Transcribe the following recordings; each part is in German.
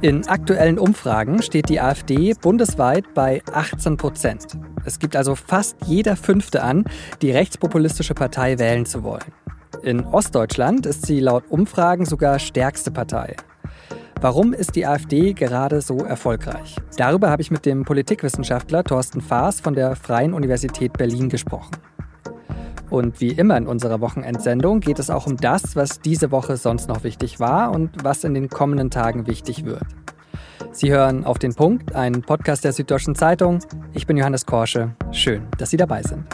In aktuellen Umfragen steht die AfD bundesweit bei 18 Prozent. Es gibt also fast jeder Fünfte an, die rechtspopulistische Partei wählen zu wollen. In Ostdeutschland ist sie laut Umfragen sogar stärkste Partei. Warum ist die AfD gerade so erfolgreich? Darüber habe ich mit dem Politikwissenschaftler Thorsten Faas von der Freien Universität Berlin gesprochen. Und wie immer in unserer Wochenendsendung geht es auch um das, was diese Woche sonst noch wichtig war und was in den kommenden Tagen wichtig wird. Sie hören auf den Punkt, einen Podcast der Süddeutschen Zeitung. Ich bin Johannes Korsche. Schön, dass Sie dabei sind.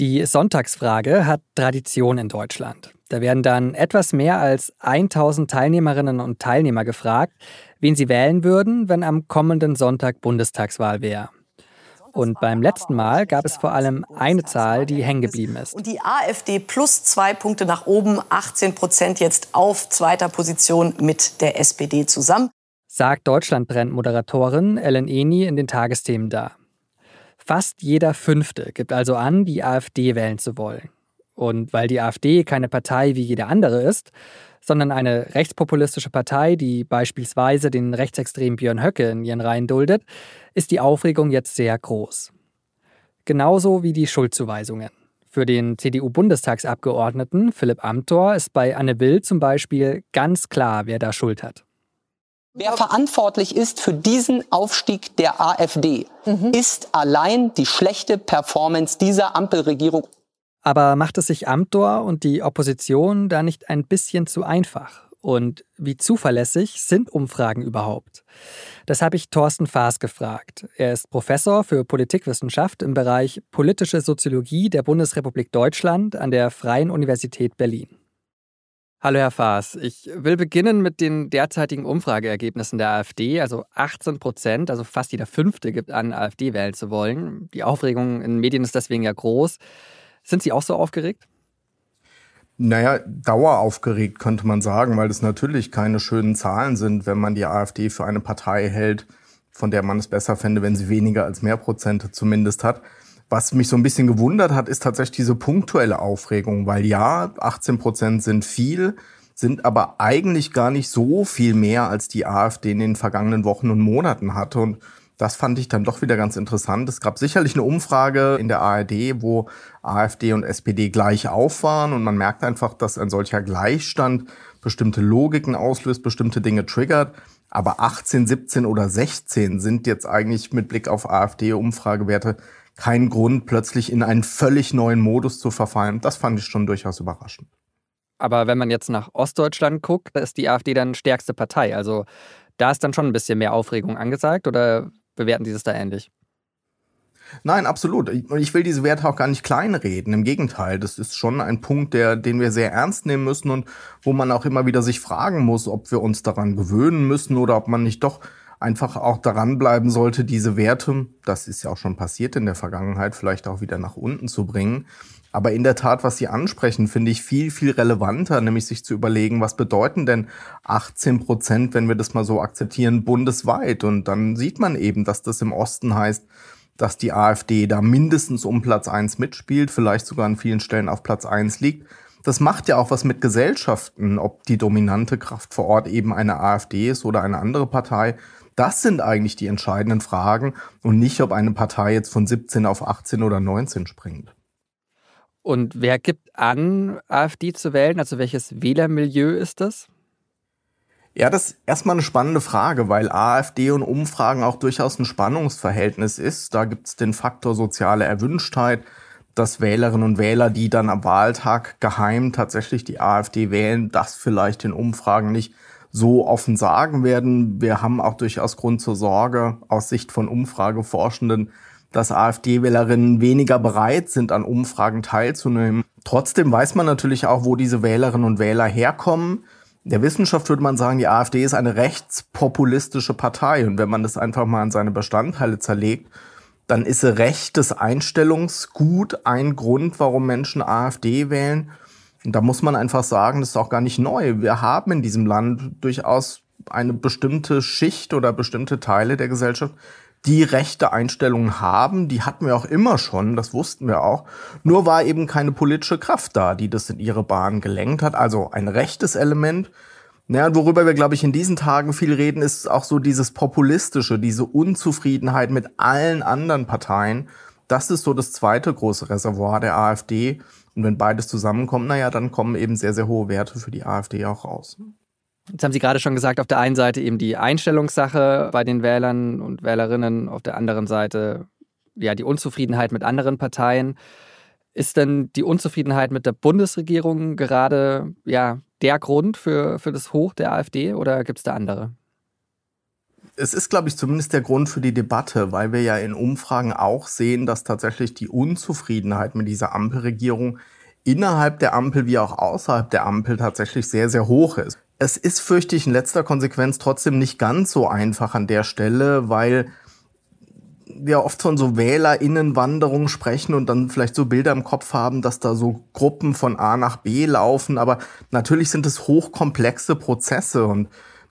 Die Sonntagsfrage hat Tradition in Deutschland. Da werden dann etwas mehr als 1000 Teilnehmerinnen und Teilnehmer gefragt, wen sie wählen würden, wenn am kommenden Sonntag Bundestagswahl wäre. Und beim letzten Mal gab es vor allem eine Zahl, die hängen geblieben ist. Und die AfD plus zwei Punkte nach oben, 18 Prozent jetzt auf zweiter Position mit der SPD zusammen. Sagt Deutschlandbrennt-Moderatorin Ellen Eni in den Tagesthemen da. Fast jeder Fünfte gibt also an, die AfD wählen zu wollen. Und weil die AfD keine Partei wie jede andere ist, sondern eine rechtspopulistische Partei, die beispielsweise den rechtsextremen Björn Höcke in ihren Reihen duldet, ist die Aufregung jetzt sehr groß. Genauso wie die Schuldzuweisungen. Für den CDU-Bundestagsabgeordneten Philipp Amthor ist bei Anne Will zum Beispiel ganz klar, wer da Schuld hat. Wer verantwortlich ist für diesen Aufstieg der AfD, mhm. ist allein die schlechte Performance dieser Ampelregierung. Aber macht es sich Amthor und die Opposition da nicht ein bisschen zu einfach? Und wie zuverlässig sind Umfragen überhaupt? Das habe ich Thorsten Faas gefragt. Er ist Professor für Politikwissenschaft im Bereich politische Soziologie der Bundesrepublik Deutschland an der Freien Universität Berlin. Hallo Herr Faas, ich will beginnen mit den derzeitigen Umfrageergebnissen der AfD. Also 18 Prozent, also fast jeder Fünfte gibt an, AfD wählen zu wollen. Die Aufregung in Medien ist deswegen ja groß. Sind Sie auch so aufgeregt? Naja, daueraufgeregt könnte man sagen, weil es natürlich keine schönen Zahlen sind, wenn man die AfD für eine Partei hält, von der man es besser fände, wenn sie weniger als mehr Prozente zumindest hat. Was mich so ein bisschen gewundert hat, ist tatsächlich diese punktuelle Aufregung, weil ja, 18 Prozent sind viel, sind aber eigentlich gar nicht so viel mehr, als die AfD in den vergangenen Wochen und Monaten hatte. Und das fand ich dann doch wieder ganz interessant. Es gab sicherlich eine Umfrage in der ARD, wo AfD und SPD gleich auf waren und man merkt einfach, dass ein solcher Gleichstand bestimmte Logiken auslöst, bestimmte Dinge triggert. Aber 18, 17 oder 16 sind jetzt eigentlich mit Blick auf AfD-Umfragewerte kein Grund, plötzlich in einen völlig neuen Modus zu verfallen. Das fand ich schon durchaus überraschend. Aber wenn man jetzt nach Ostdeutschland guckt, da ist die AfD dann stärkste Partei. Also da ist dann schon ein bisschen mehr Aufregung angesagt oder bewerten Sie das da ähnlich? Nein, absolut. Ich will diese Werte auch gar nicht kleinreden. Im Gegenteil, das ist schon ein Punkt, der, den wir sehr ernst nehmen müssen und wo man auch immer wieder sich fragen muss, ob wir uns daran gewöhnen müssen oder ob man nicht doch einfach auch daran bleiben sollte, diese Werte, das ist ja auch schon passiert in der Vergangenheit, vielleicht auch wieder nach unten zu bringen. Aber in der Tat, was Sie ansprechen, finde ich viel, viel relevanter, nämlich sich zu überlegen, was bedeuten denn 18 Prozent, wenn wir das mal so akzeptieren, bundesweit? Und dann sieht man eben, dass das im Osten heißt, dass die AfD da mindestens um Platz eins mitspielt, vielleicht sogar an vielen Stellen auf Platz eins liegt. Das macht ja auch was mit Gesellschaften, ob die dominante Kraft vor Ort eben eine AfD ist oder eine andere Partei. Das sind eigentlich die entscheidenden Fragen und nicht, ob eine Partei jetzt von 17 auf 18 oder 19 springt. Und wer gibt an, AfD zu wählen? Also welches Wählermilieu ist das? Ja, das ist erstmal eine spannende Frage, weil AfD und Umfragen auch durchaus ein Spannungsverhältnis ist. Da gibt es den Faktor soziale Erwünschtheit, dass Wählerinnen und Wähler, die dann am Wahltag geheim tatsächlich die AfD wählen, das vielleicht in Umfragen nicht so offen sagen werden. Wir haben auch durchaus Grund zur Sorge aus Sicht von Umfrageforschenden, dass AfD-Wählerinnen weniger bereit sind, an Umfragen teilzunehmen. Trotzdem weiß man natürlich auch, wo diese Wählerinnen und Wähler herkommen. Der Wissenschaft würde man sagen, die AfD ist eine rechtspopulistische Partei. Und wenn man das einfach mal an seine Bestandteile zerlegt, dann ist rechtes Einstellungsgut ein Grund, warum Menschen AfD wählen. Und da muss man einfach sagen, das ist auch gar nicht neu. Wir haben in diesem Land durchaus eine bestimmte Schicht oder bestimmte Teile der Gesellschaft, die rechte Einstellungen haben. Die hatten wir auch immer schon, das wussten wir auch. Nur war eben keine politische Kraft da, die das in ihre Bahn gelenkt hat. Also ein rechtes Element. Naja, worüber wir, glaube ich, in diesen Tagen viel reden, ist auch so dieses Populistische, diese Unzufriedenheit mit allen anderen Parteien. Das ist so das zweite große Reservoir der AfD. Und wenn beides zusammenkommt, naja, dann kommen eben sehr, sehr hohe Werte für die AfD auch raus. Jetzt haben Sie gerade schon gesagt, auf der einen Seite eben die Einstellungssache bei den Wählern und Wählerinnen, auf der anderen Seite ja die Unzufriedenheit mit anderen Parteien. Ist denn die Unzufriedenheit mit der Bundesregierung gerade ja der Grund für, für das Hoch der AfD oder gibt es da andere? Es ist, glaube ich, zumindest der Grund für die Debatte, weil wir ja in Umfragen auch sehen, dass tatsächlich die Unzufriedenheit mit dieser Ampelregierung innerhalb der Ampel wie auch außerhalb der Ampel tatsächlich sehr, sehr hoch ist. Es ist, fürchte ich, in letzter Konsequenz trotzdem nicht ganz so einfach an der Stelle, weil wir oft von so WählerInnenwanderungen sprechen und dann vielleicht so Bilder im Kopf haben, dass da so Gruppen von A nach B laufen. Aber natürlich sind es hochkomplexe Prozesse und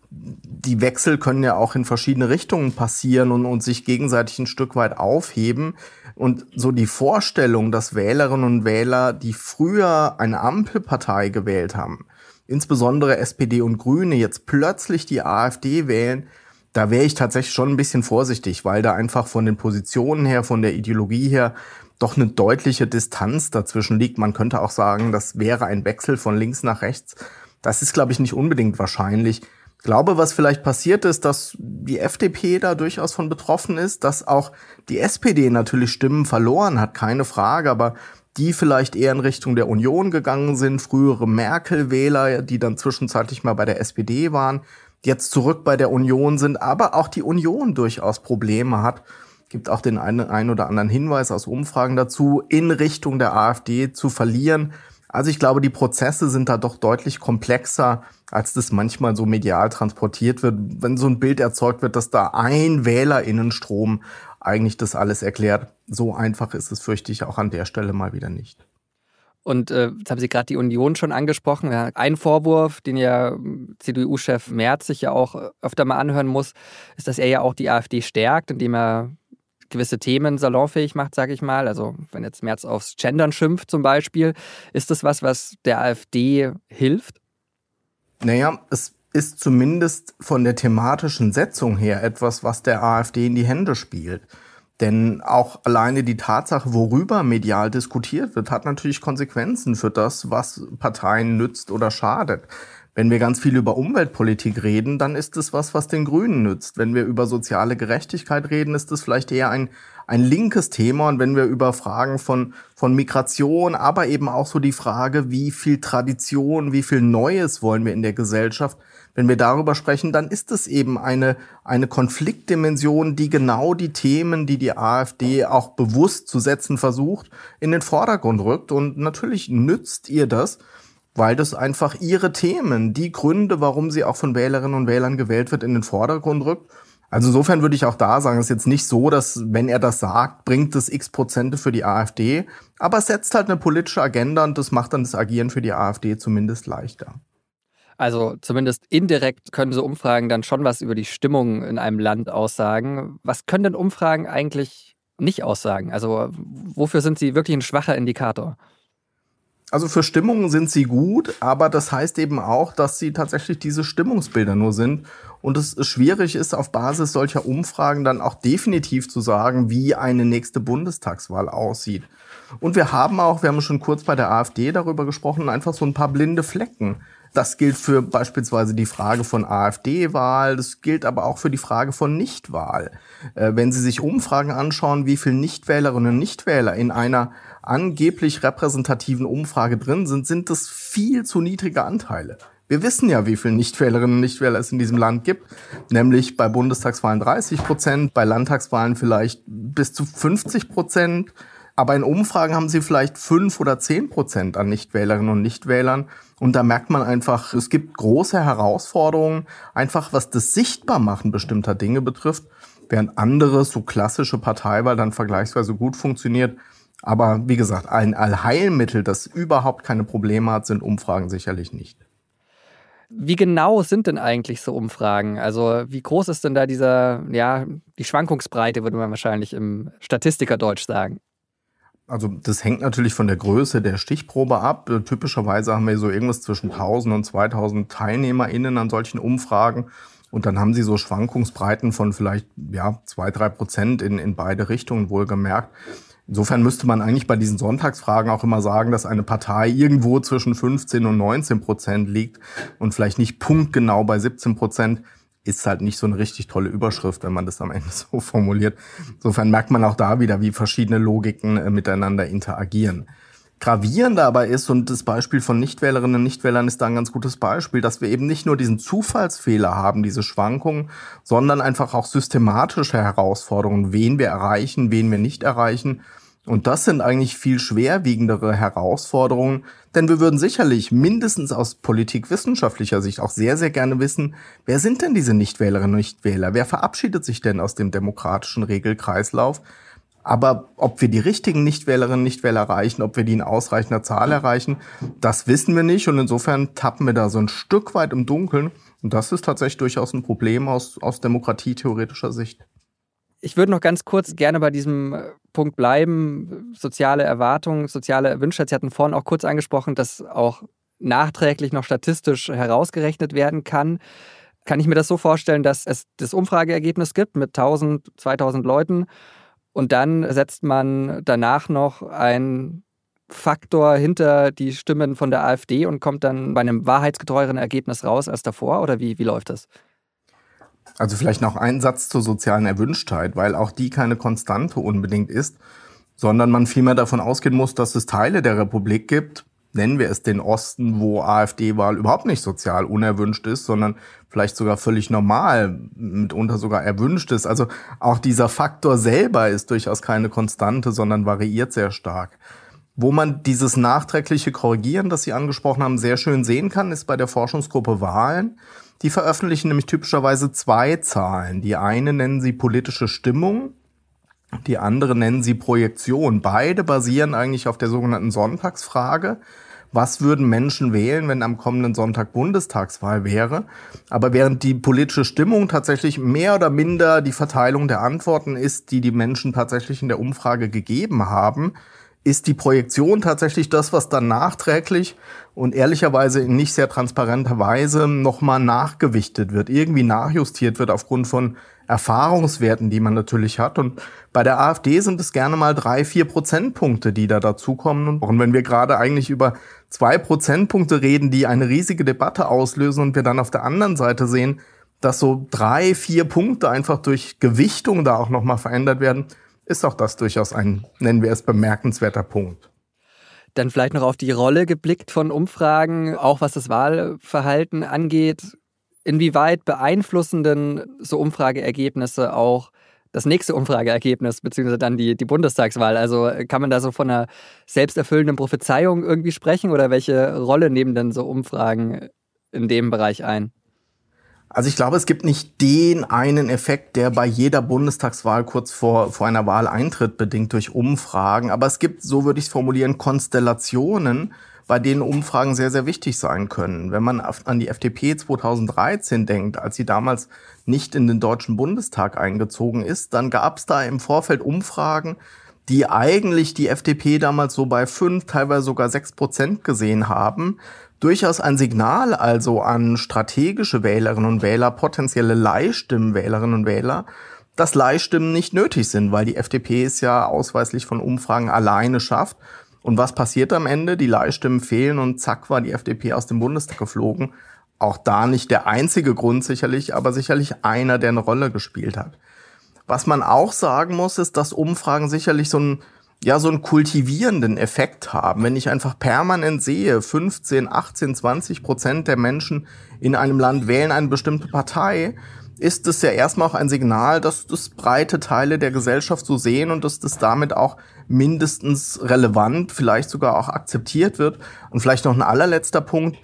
die Wechsel können ja auch in verschiedene Richtungen passieren und, und sich gegenseitig ein Stück weit aufheben. Und so die Vorstellung, dass Wählerinnen und Wähler, die früher eine Ampelpartei gewählt haben, insbesondere SPD und Grüne, jetzt plötzlich die AfD wählen, da wäre ich tatsächlich schon ein bisschen vorsichtig, weil da einfach von den Positionen her, von der Ideologie her doch eine deutliche Distanz dazwischen liegt. Man könnte auch sagen, das wäre ein Wechsel von links nach rechts. Das ist, glaube ich, nicht unbedingt wahrscheinlich. Ich glaube, was vielleicht passiert ist, dass die FDP da durchaus von betroffen ist, dass auch die SPD natürlich Stimmen verloren hat, keine Frage, aber die vielleicht eher in Richtung der Union gegangen sind, frühere Merkel-Wähler, die dann zwischenzeitlich mal bei der SPD waren, jetzt zurück bei der Union sind, aber auch die Union durchaus Probleme hat. Gibt auch den einen, einen oder anderen Hinweis aus Umfragen dazu, in Richtung der AfD zu verlieren. Also ich glaube, die Prozesse sind da doch deutlich komplexer, als das manchmal so medial transportiert wird. Wenn so ein Bild erzeugt wird, dass da ein Wählerinnenstrom eigentlich das alles erklärt. So einfach ist es, fürchte ich, auch an der Stelle mal wieder nicht. Und äh, jetzt haben Sie gerade die Union schon angesprochen. Ja, ein Vorwurf, den ja CDU-Chef Merz sich ja auch öfter mal anhören muss, ist, dass er ja auch die AfD stärkt, indem er gewisse Themen salonfähig macht, sage ich mal. Also wenn jetzt Merz aufs Gendern schimpft zum Beispiel, ist das was, was der AfD hilft? Naja, es ist zumindest von der thematischen Setzung her etwas, was der AfD in die Hände spielt. Denn auch alleine die Tatsache, worüber medial diskutiert wird, hat natürlich Konsequenzen für das, was Parteien nützt oder schadet. Wenn wir ganz viel über Umweltpolitik reden, dann ist es was, was den Grünen nützt. Wenn wir über soziale Gerechtigkeit reden, ist es vielleicht eher ein, ein linkes Thema. Und wenn wir über Fragen von, von Migration, aber eben auch so die Frage, wie viel Tradition, wie viel Neues wollen wir in der Gesellschaft, wenn wir darüber sprechen, dann ist es eben eine, eine Konfliktdimension, die genau die Themen, die die AfD auch bewusst zu setzen versucht, in den Vordergrund rückt. Und natürlich nützt ihr das, weil das einfach ihre Themen, die Gründe, warum sie auch von Wählerinnen und Wählern gewählt wird, in den Vordergrund rückt. Also insofern würde ich auch da sagen, es ist jetzt nicht so, dass wenn er das sagt, bringt es x Prozente für die AfD, aber es setzt halt eine politische Agenda und das macht dann das Agieren für die AfD zumindest leichter. Also zumindest indirekt können so Umfragen dann schon was über die Stimmung in einem Land aussagen. Was können denn Umfragen eigentlich nicht aussagen? Also wofür sind sie wirklich ein schwacher Indikator? Also für Stimmungen sind sie gut, aber das heißt eben auch, dass sie tatsächlich diese Stimmungsbilder nur sind und es schwierig ist, auf Basis solcher Umfragen dann auch definitiv zu sagen, wie eine nächste Bundestagswahl aussieht. Und wir haben auch, wir haben schon kurz bei der AfD darüber gesprochen, einfach so ein paar blinde Flecken. Das gilt für beispielsweise die Frage von AfD-Wahl, das gilt aber auch für die Frage von Nichtwahl. Äh, wenn Sie sich Umfragen anschauen, wie viele Nichtwählerinnen und Nichtwähler in einer angeblich repräsentativen Umfrage drin sind, sind das viel zu niedrige Anteile. Wir wissen ja, wie viele Nichtwählerinnen und Nichtwähler es in diesem Land gibt, nämlich bei Bundestagswahlen 30 Prozent, bei Landtagswahlen vielleicht bis zu 50 Prozent. Aber in Umfragen haben sie vielleicht fünf oder zehn Prozent an Nichtwählerinnen und Nichtwählern. Und da merkt man einfach, es gibt große Herausforderungen, einfach was das Sichtbarmachen bestimmter Dinge betrifft, während andere, so klassische Parteiwahl dann vergleichsweise gut funktioniert, aber wie gesagt, ein Allheilmittel, das überhaupt keine Probleme hat, sind Umfragen sicherlich nicht. Wie genau sind denn eigentlich so Umfragen? Also wie groß ist denn da dieser, ja, die Schwankungsbreite, würde man wahrscheinlich im Statistikerdeutsch sagen? Also das hängt natürlich von der Größe der Stichprobe ab. Typischerweise haben wir so irgendwas zwischen 1000 und 2000 TeilnehmerInnen an solchen Umfragen. Und dann haben sie so Schwankungsbreiten von vielleicht ja, zwei, drei Prozent in, in beide Richtungen wohlgemerkt. Insofern müsste man eigentlich bei diesen Sonntagsfragen auch immer sagen, dass eine Partei irgendwo zwischen 15 und 19 Prozent liegt und vielleicht nicht punktgenau bei 17 Prozent ist halt nicht so eine richtig tolle Überschrift, wenn man das am Ende so formuliert. Insofern merkt man auch da wieder, wie verschiedene Logiken äh, miteinander interagieren. Gravierend dabei ist, und das Beispiel von Nichtwählerinnen und Nichtwählern ist da ein ganz gutes Beispiel, dass wir eben nicht nur diesen Zufallsfehler haben, diese Schwankungen, sondern einfach auch systematische Herausforderungen, wen wir erreichen, wen wir nicht erreichen. Und das sind eigentlich viel schwerwiegendere Herausforderungen, denn wir würden sicherlich mindestens aus politikwissenschaftlicher Sicht auch sehr, sehr gerne wissen, wer sind denn diese Nichtwählerinnen und Nichtwähler? Wer verabschiedet sich denn aus dem demokratischen Regelkreislauf? Aber ob wir die richtigen Nichtwählerinnen und Nichtwähler erreichen, ob wir die in ausreichender Zahl erreichen, das wissen wir nicht. Und insofern tappen wir da so ein Stück weit im Dunkeln. Und das ist tatsächlich durchaus ein Problem aus, aus demokratietheoretischer Sicht. Ich würde noch ganz kurz gerne bei diesem äh, Punkt bleiben. Soziale Erwartungen, soziale Wünsche. Sie hatten vorhin auch kurz angesprochen, dass auch nachträglich noch statistisch herausgerechnet werden kann. Kann ich mir das so vorstellen, dass es das Umfrageergebnis gibt mit 1000, 2000 Leuten und dann setzt man danach noch einen Faktor hinter die Stimmen von der AfD und kommt dann bei einem wahrheitsgetreueren Ergebnis raus als davor? Oder wie, wie läuft das? Also vielleicht noch ein Satz zur sozialen Erwünschtheit, weil auch die keine Konstante unbedingt ist, sondern man vielmehr davon ausgehen muss, dass es Teile der Republik gibt, nennen wir es den Osten, wo AfD-Wahl überhaupt nicht sozial unerwünscht ist, sondern vielleicht sogar völlig normal, mitunter sogar erwünscht ist. Also auch dieser Faktor selber ist durchaus keine Konstante, sondern variiert sehr stark. Wo man dieses nachträgliche Korrigieren, das Sie angesprochen haben, sehr schön sehen kann, ist bei der Forschungsgruppe Wahlen. Die veröffentlichen nämlich typischerweise zwei Zahlen. Die eine nennen sie politische Stimmung, die andere nennen sie Projektion. Beide basieren eigentlich auf der sogenannten Sonntagsfrage was würden Menschen wählen, wenn am kommenden Sonntag Bundestagswahl wäre. Aber während die politische Stimmung tatsächlich mehr oder minder die Verteilung der Antworten ist, die die Menschen tatsächlich in der Umfrage gegeben haben, ist die Projektion tatsächlich das, was dann nachträglich und ehrlicherweise in nicht sehr transparenter Weise nochmal nachgewichtet wird, irgendwie nachjustiert wird aufgrund von Erfahrungswerten, die man natürlich hat. Und bei der AfD sind es gerne mal drei, vier Prozentpunkte, die da dazukommen. Und wenn wir gerade eigentlich über zwei Prozentpunkte reden, die eine riesige Debatte auslösen und wir dann auf der anderen Seite sehen, dass so drei, vier Punkte einfach durch Gewichtung da auch nochmal verändert werden, ist auch das durchaus ein, nennen wir es, bemerkenswerter Punkt. Dann vielleicht noch auf die Rolle geblickt von Umfragen, auch was das Wahlverhalten angeht. Inwieweit beeinflussen denn so Umfrageergebnisse auch das nächste Umfrageergebnis, beziehungsweise dann die, die Bundestagswahl? Also kann man da so von einer selbsterfüllenden Prophezeiung irgendwie sprechen oder welche Rolle nehmen denn so Umfragen in dem Bereich ein? Also ich glaube, es gibt nicht den einen Effekt, der bei jeder Bundestagswahl kurz vor, vor einer Wahl eintritt, bedingt durch Umfragen. Aber es gibt, so würde ich es formulieren, Konstellationen, bei denen Umfragen sehr, sehr wichtig sein können. Wenn man an die FDP 2013 denkt, als sie damals nicht in den Deutschen Bundestag eingezogen ist, dann gab es da im Vorfeld Umfragen, die eigentlich die FDP damals so bei fünf, teilweise sogar sechs Prozent gesehen haben. Durchaus ein Signal also an strategische Wählerinnen und Wähler, potenzielle Leihstimmenwählerinnen und Wähler, dass Leihstimmen nicht nötig sind, weil die FDP es ja ausweislich von Umfragen alleine schafft. Und was passiert am Ende? Die Leihstimmen fehlen und zack war die FDP aus dem Bundestag geflogen. Auch da nicht der einzige Grund sicherlich, aber sicherlich einer, der eine Rolle gespielt hat. Was man auch sagen muss, ist, dass Umfragen sicherlich so einen, ja, so einen kultivierenden Effekt haben. Wenn ich einfach permanent sehe, 15, 18, 20 Prozent der Menschen in einem Land wählen eine bestimmte Partei, ist es ja erstmal auch ein Signal, dass das breite Teile der Gesellschaft so sehen und dass das damit auch mindestens relevant, vielleicht sogar auch akzeptiert wird. Und vielleicht noch ein allerletzter Punkt.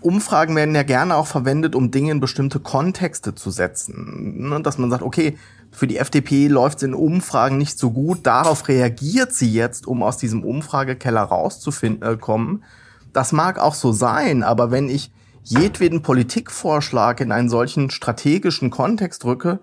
Umfragen werden ja gerne auch verwendet, um Dinge in bestimmte Kontexte zu setzen. Ne, dass man sagt, okay, für die FDP läuft es in Umfragen nicht so gut, darauf reagiert sie jetzt, um aus diesem Umfragekeller rauszukommen. Das mag auch so sein, aber wenn ich jedweden Politikvorschlag in einen solchen strategischen Kontext rücke,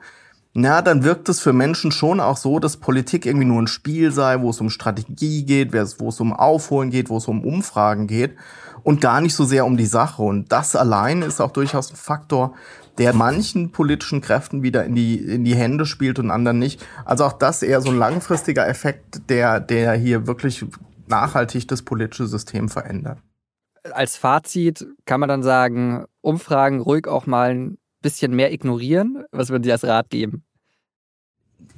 na, dann wirkt es für Menschen schon auch so, dass Politik irgendwie nur ein Spiel sei, wo es um Strategie geht, wo es um Aufholen geht, wo es um Umfragen geht und gar nicht so sehr um die Sache. Und das allein ist auch durchaus ein Faktor, der manchen politischen Kräften wieder in die, in die Hände spielt und anderen nicht. Also auch das eher so ein langfristiger Effekt, der, der hier wirklich nachhaltig das politische System verändert. Als Fazit kann man dann sagen, Umfragen ruhig auch mal ein bisschen mehr ignorieren. Was würden Sie als Rat geben?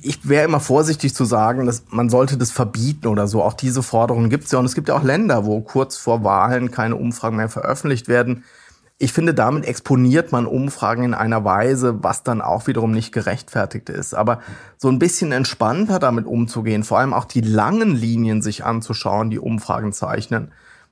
Ich wäre immer vorsichtig zu sagen, dass man sollte das verbieten oder so. Auch diese Forderungen gibt es ja. Und es gibt ja auch Länder, wo kurz vor Wahlen keine Umfragen mehr veröffentlicht werden. Ich finde, damit exponiert man Umfragen in einer Weise, was dann auch wiederum nicht gerechtfertigt ist. Aber so ein bisschen entspannter damit umzugehen, vor allem auch die langen Linien sich anzuschauen, die Umfragen zeichnen,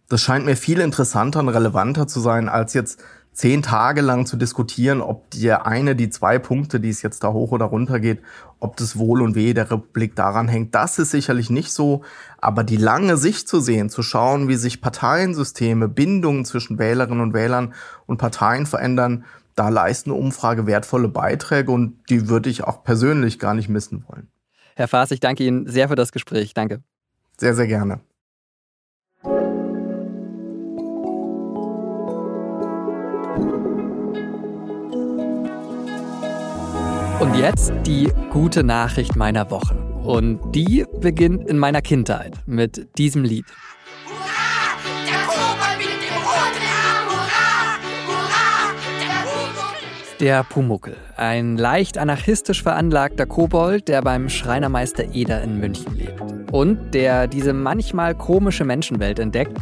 das scheint mir viel interessanter und relevanter zu sein, als jetzt zehn Tage lang zu diskutieren, ob der eine, die zwei Punkte, die es jetzt da hoch oder runter geht, ob das Wohl und Weh der Republik daran hängt. Das ist sicherlich nicht so. Aber die lange Sicht zu sehen, zu schauen, wie sich Parteiensysteme, Bindungen zwischen Wählerinnen und Wählern und Parteien verändern, da leisten Umfrage wertvolle Beiträge und die würde ich auch persönlich gar nicht missen wollen. Herr Faas, ich danke Ihnen sehr für das Gespräch. Danke. Sehr, sehr gerne. Jetzt die gute Nachricht meiner Woche. Und die beginnt in meiner Kindheit mit diesem Lied. Der Pumuckel, ein leicht anarchistisch veranlagter Kobold, der beim Schreinermeister Eder in München lebt. Und der diese manchmal komische Menschenwelt entdeckt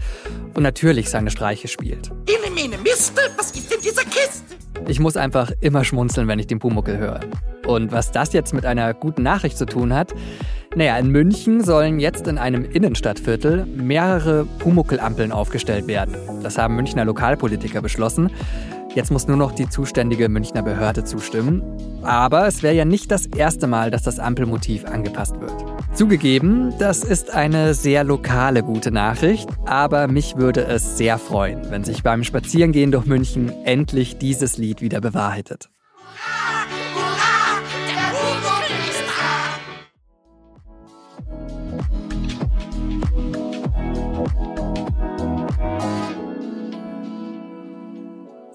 und natürlich seine Streiche spielt. Ine, mene, Miste, was ist in dieser Kiste? Ich muss einfach immer schmunzeln, wenn ich den Pumuckel höre. Und was das jetzt mit einer guten Nachricht zu tun hat? Naja, in München sollen jetzt in einem Innenstadtviertel mehrere Pumuckelampeln aufgestellt werden. Das haben Münchner Lokalpolitiker beschlossen. Jetzt muss nur noch die zuständige Münchner Behörde zustimmen. Aber es wäre ja nicht das erste Mal, dass das Ampelmotiv angepasst wird. Zugegeben, das ist eine sehr lokale gute Nachricht, aber mich würde es sehr freuen, wenn sich beim Spazierengehen durch München endlich dieses Lied wieder bewahrheitet.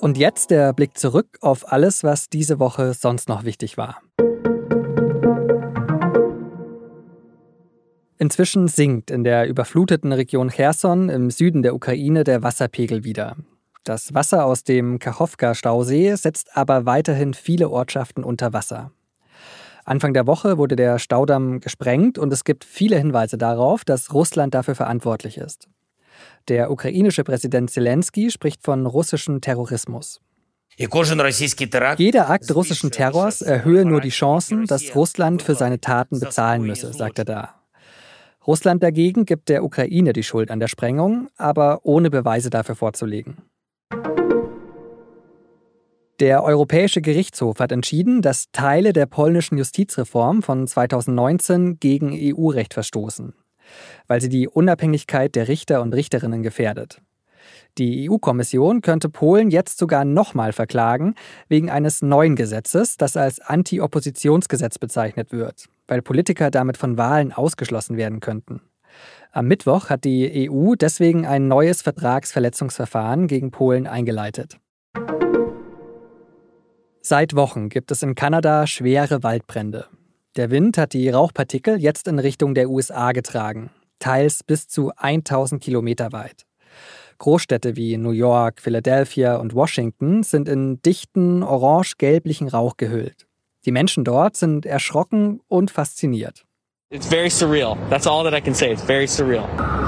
Und jetzt der Blick zurück auf alles, was diese Woche sonst noch wichtig war. Inzwischen sinkt in der überfluteten Region Cherson im Süden der Ukraine der Wasserpegel wieder. Das Wasser aus dem Kachowka-Stausee setzt aber weiterhin viele Ortschaften unter Wasser. Anfang der Woche wurde der Staudamm gesprengt und es gibt viele Hinweise darauf, dass Russland dafür verantwortlich ist. Der ukrainische Präsident Zelensky spricht von russischem Terrorismus. Jeder Akt russischen Terrors erhöhe nur die Chancen, dass Russland für seine Taten bezahlen müsse, sagt er da. Russland dagegen gibt der Ukraine die Schuld an der Sprengung, aber ohne Beweise dafür vorzulegen. Der Europäische Gerichtshof hat entschieden, dass Teile der polnischen Justizreform von 2019 gegen EU-Recht verstoßen weil sie die Unabhängigkeit der Richter und Richterinnen gefährdet. Die EU-Kommission könnte Polen jetzt sogar nochmal verklagen, wegen eines neuen Gesetzes, das als Anti-Oppositionsgesetz bezeichnet wird, weil Politiker damit von Wahlen ausgeschlossen werden könnten. Am Mittwoch hat die EU deswegen ein neues Vertragsverletzungsverfahren gegen Polen eingeleitet. Seit Wochen gibt es in Kanada schwere Waldbrände. Der Wind hat die Rauchpartikel jetzt in Richtung der USA getragen, teils bis zu 1000 Kilometer weit. Großstädte wie New York, Philadelphia und Washington sind in dichten orange-gelblichen Rauch gehüllt. Die Menschen dort sind erschrocken und fasziniert. It's very surreal. That's all that I can say. It's very surreal.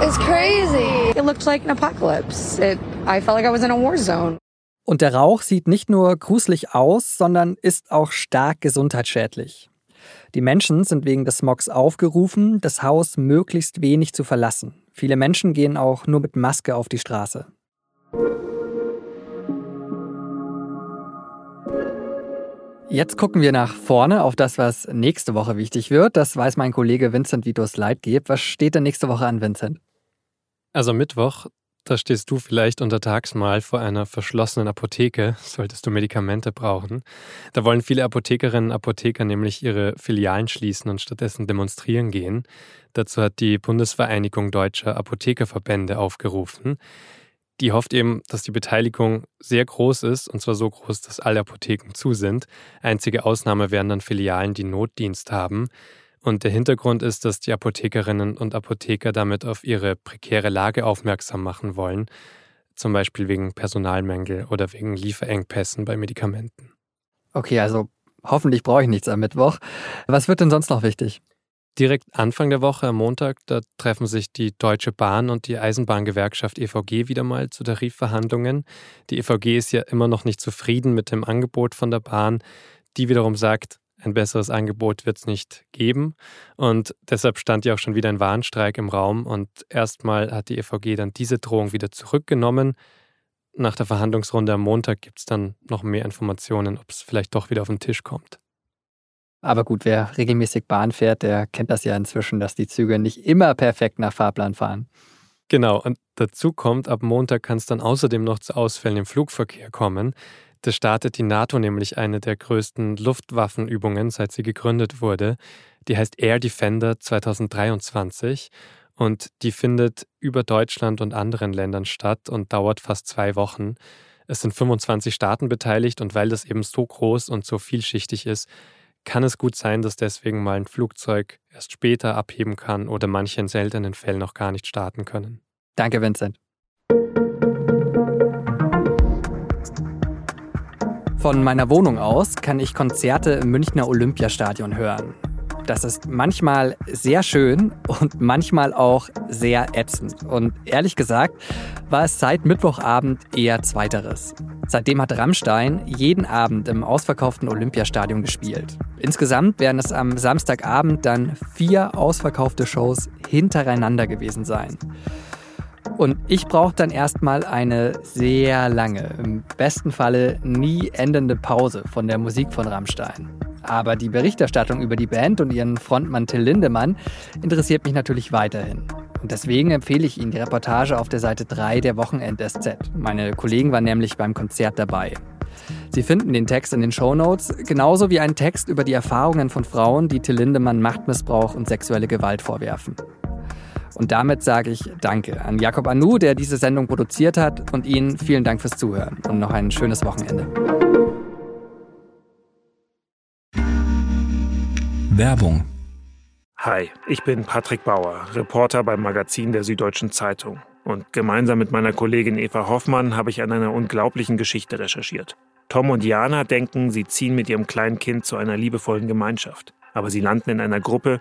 It's crazy. It looked like an apocalypse. It, I felt like I was in a war zone. Und der Rauch sieht nicht nur gruselig aus, sondern ist auch stark gesundheitsschädlich. Die Menschen sind wegen des Smogs aufgerufen, das Haus möglichst wenig zu verlassen. Viele Menschen gehen auch nur mit Maske auf die Straße. Jetzt gucken wir nach vorne auf das, was nächste Woche wichtig wird. Das weiß mein Kollege Vincent Vitus Leitgeb. Was steht denn nächste Woche an, Vincent? Also Mittwoch, da stehst du vielleicht untertags mal vor einer verschlossenen Apotheke, solltest du Medikamente brauchen. Da wollen viele Apothekerinnen und Apotheker nämlich ihre Filialen schließen und stattdessen demonstrieren gehen. Dazu hat die Bundesvereinigung deutscher Apothekerverbände aufgerufen. Die hofft eben, dass die Beteiligung sehr groß ist, und zwar so groß, dass alle Apotheken zu sind. Einzige Ausnahme wären dann Filialen, die Notdienst haben. Und der Hintergrund ist, dass die Apothekerinnen und Apotheker damit auf ihre prekäre Lage aufmerksam machen wollen, zum Beispiel wegen Personalmängel oder wegen Lieferengpässen bei Medikamenten. Okay, also hoffentlich brauche ich nichts am Mittwoch. Was wird denn sonst noch wichtig? Direkt Anfang der Woche am Montag, da treffen sich die Deutsche Bahn und die Eisenbahngewerkschaft EVG wieder mal zu Tarifverhandlungen. Die EVG ist ja immer noch nicht zufrieden mit dem Angebot von der Bahn. Die wiederum sagt, ein besseres Angebot wird es nicht geben. Und deshalb stand ja auch schon wieder ein Warnstreik im Raum. Und erstmal hat die EVG dann diese Drohung wieder zurückgenommen. Nach der Verhandlungsrunde am Montag gibt es dann noch mehr Informationen, ob es vielleicht doch wieder auf den Tisch kommt. Aber gut, wer regelmäßig Bahn fährt, der kennt das ja inzwischen, dass die Züge nicht immer perfekt nach Fahrplan fahren. Genau, und dazu kommt, ab Montag kann es dann außerdem noch zu Ausfällen im Flugverkehr kommen. Da startet die NATO nämlich eine der größten Luftwaffenübungen, seit sie gegründet wurde. Die heißt Air Defender 2023 und die findet über Deutschland und anderen Ländern statt und dauert fast zwei Wochen. Es sind 25 Staaten beteiligt und weil das eben so groß und so vielschichtig ist, kann es gut sein, dass deswegen mal ein Flugzeug erst später abheben kann oder manche in seltenen Fällen noch gar nicht starten können. Danke, Vincent. Von meiner Wohnung aus kann ich Konzerte im Münchner Olympiastadion hören. Das ist manchmal sehr schön und manchmal auch sehr ätzend. Und ehrlich gesagt war es seit Mittwochabend eher zweiteres. Seitdem hat Rammstein jeden Abend im ausverkauften Olympiastadion gespielt. Insgesamt werden es am Samstagabend dann vier ausverkaufte Shows hintereinander gewesen sein. Und ich brauche dann erstmal eine sehr lange, im besten Falle nie endende Pause von der Musik von Rammstein. Aber die Berichterstattung über die Band und ihren Frontmann Till Lindemann interessiert mich natürlich weiterhin. Und deswegen empfehle ich Ihnen die Reportage auf der Seite 3 der Wochenend-SZ. Meine Kollegen waren nämlich beim Konzert dabei. Sie finden den Text in den Show Notes, genauso wie einen Text über die Erfahrungen von Frauen, die Till Lindemann Machtmissbrauch und sexuelle Gewalt vorwerfen. Und damit sage ich Danke an Jakob Anu, der diese Sendung produziert hat, und Ihnen vielen Dank fürs Zuhören und noch ein schönes Wochenende. Werbung. Hi, ich bin Patrick Bauer, Reporter beim Magazin der Süddeutschen Zeitung. Und gemeinsam mit meiner Kollegin Eva Hoffmann habe ich an einer unglaublichen Geschichte recherchiert. Tom und Jana denken, sie ziehen mit ihrem kleinen Kind zu einer liebevollen Gemeinschaft. Aber sie landen in einer Gruppe,